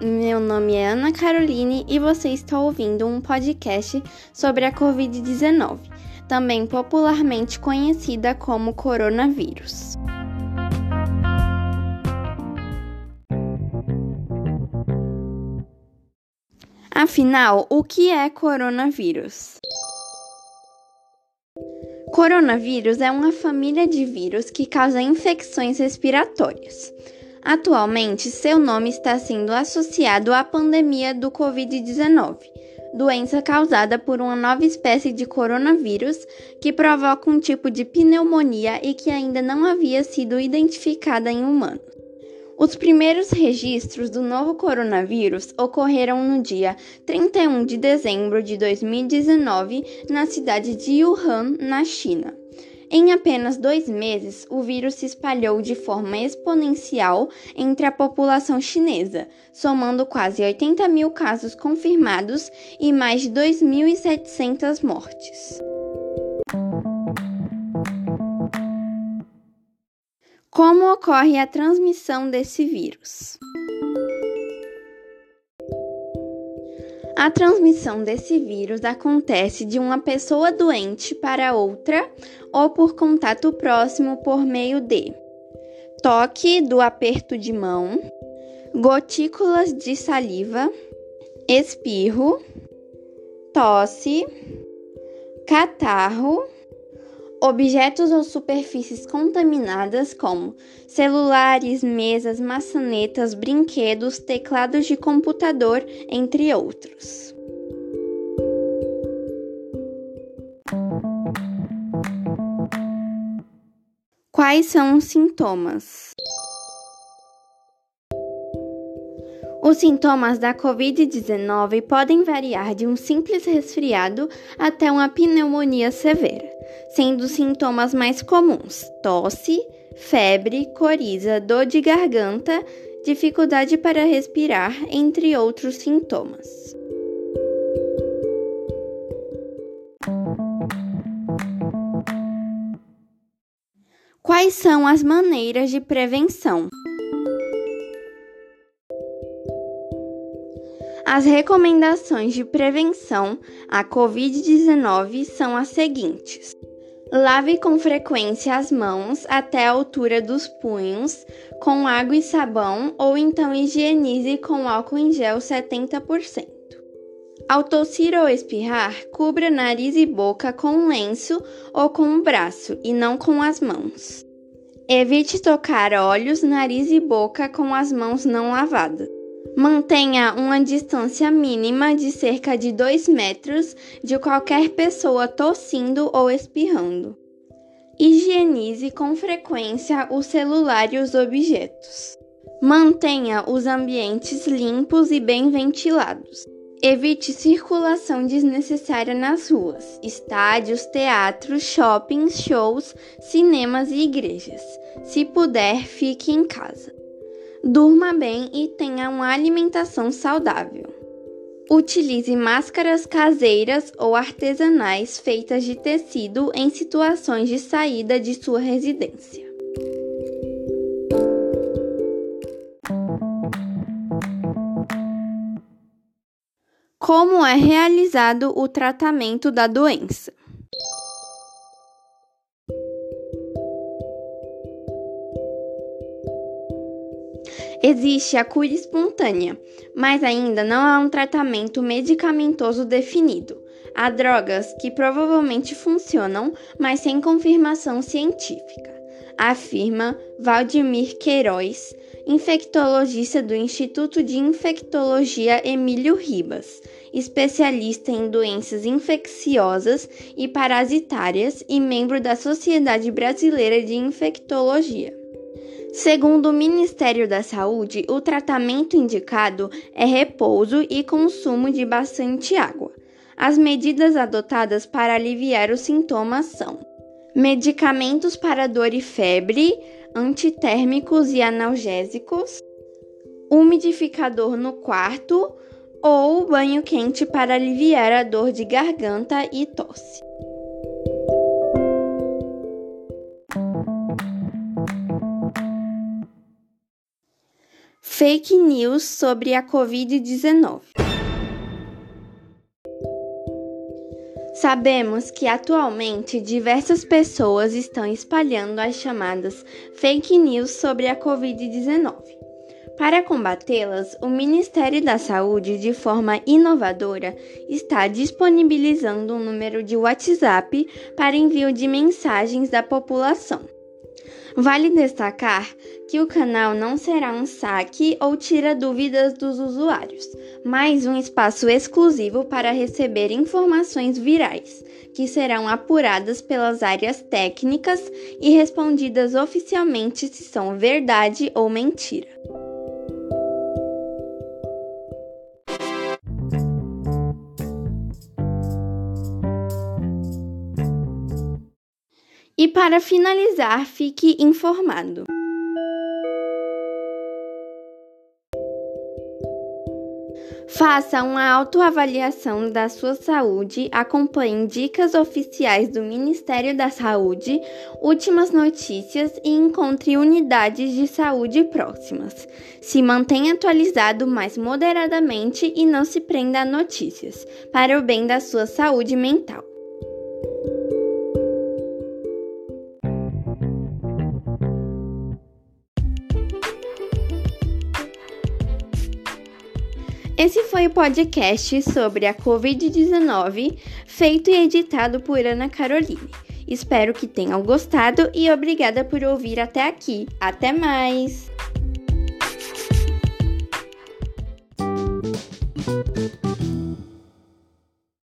Meu nome é Ana Caroline e você está ouvindo um podcast sobre a Covid-19, também popularmente conhecida como coronavírus. Afinal, o que é coronavírus? Coronavírus é uma família de vírus que causa infecções respiratórias. Atualmente, seu nome está sendo associado à pandemia do Covid-19, doença causada por uma nova espécie de coronavírus que provoca um tipo de pneumonia e que ainda não havia sido identificada em humanos. Os primeiros registros do novo coronavírus ocorreram no dia 31 de dezembro de 2019 na cidade de Wuhan, na China. Em apenas dois meses, o vírus se espalhou de forma exponencial entre a população chinesa, somando quase 80 mil casos confirmados e mais de 2.700 mortes. Como ocorre a transmissão desse vírus? A transmissão desse vírus acontece de uma pessoa doente para outra ou por contato próximo por meio de toque do aperto de mão, gotículas de saliva, espirro, tosse, catarro Objetos ou superfícies contaminadas, como celulares, mesas, maçanetas, brinquedos, teclados de computador, entre outros. Quais são os sintomas? Os sintomas da Covid-19 podem variar de um simples resfriado até uma pneumonia severa, sendo sintomas mais comuns tosse, febre, coriza, dor de garganta, dificuldade para respirar, entre outros sintomas. Quais são as maneiras de prevenção? As recomendações de prevenção à Covid-19 são as seguintes: lave com frequência as mãos até a altura dos punhos com água e sabão ou então higienize com álcool em gel 70%. Ao tossir ou espirrar, cubra nariz e boca com um lenço ou com um braço e não com as mãos. Evite tocar olhos, nariz e boca com as mãos não lavadas. Mantenha uma distância mínima de cerca de 2 metros de qualquer pessoa tossindo ou espirrando. Higienize com frequência o celular e os objetos. Mantenha os ambientes limpos e bem ventilados. Evite circulação desnecessária nas ruas, estádios, teatros, shoppings, shows, cinemas e igrejas. Se puder, fique em casa. Durma bem e tenha uma alimentação saudável. Utilize máscaras caseiras ou artesanais feitas de tecido em situações de saída de sua residência. Como é realizado o tratamento da doença? Existe a cura espontânea, mas ainda não há um tratamento medicamentoso definido. Há drogas que provavelmente funcionam, mas sem confirmação científica, afirma Valdemir Queiroz, infectologista do Instituto de Infectologia Emílio Ribas, especialista em doenças infecciosas e parasitárias e membro da Sociedade Brasileira de Infectologia. Segundo o Ministério da Saúde, o tratamento indicado é repouso e consumo de bastante água. As medidas adotadas para aliviar os sintomas são medicamentos para dor e febre, antitérmicos e analgésicos, umidificador no quarto ou banho quente para aliviar a dor de garganta e tosse. Fake news sobre a Covid-19. Sabemos que atualmente diversas pessoas estão espalhando as chamadas fake news sobre a Covid-19. Para combatê-las, o Ministério da Saúde, de forma inovadora, está disponibilizando um número de WhatsApp para envio de mensagens da população. Vale destacar que o canal não será um saque ou tira dúvidas dos usuários, mas um espaço exclusivo para receber informações virais, que serão apuradas pelas áreas técnicas e respondidas oficialmente se são verdade ou mentira. E para finalizar, fique informado. Faça uma autoavaliação da sua saúde, acompanhe dicas oficiais do Ministério da Saúde, últimas notícias e encontre unidades de saúde próximas. Se mantenha atualizado mais moderadamente e não se prenda a notícias, para o bem da sua saúde mental. Esse foi o podcast sobre a Covid-19, feito e editado por Ana Caroline. Espero que tenham gostado e obrigada por ouvir até aqui. Até mais!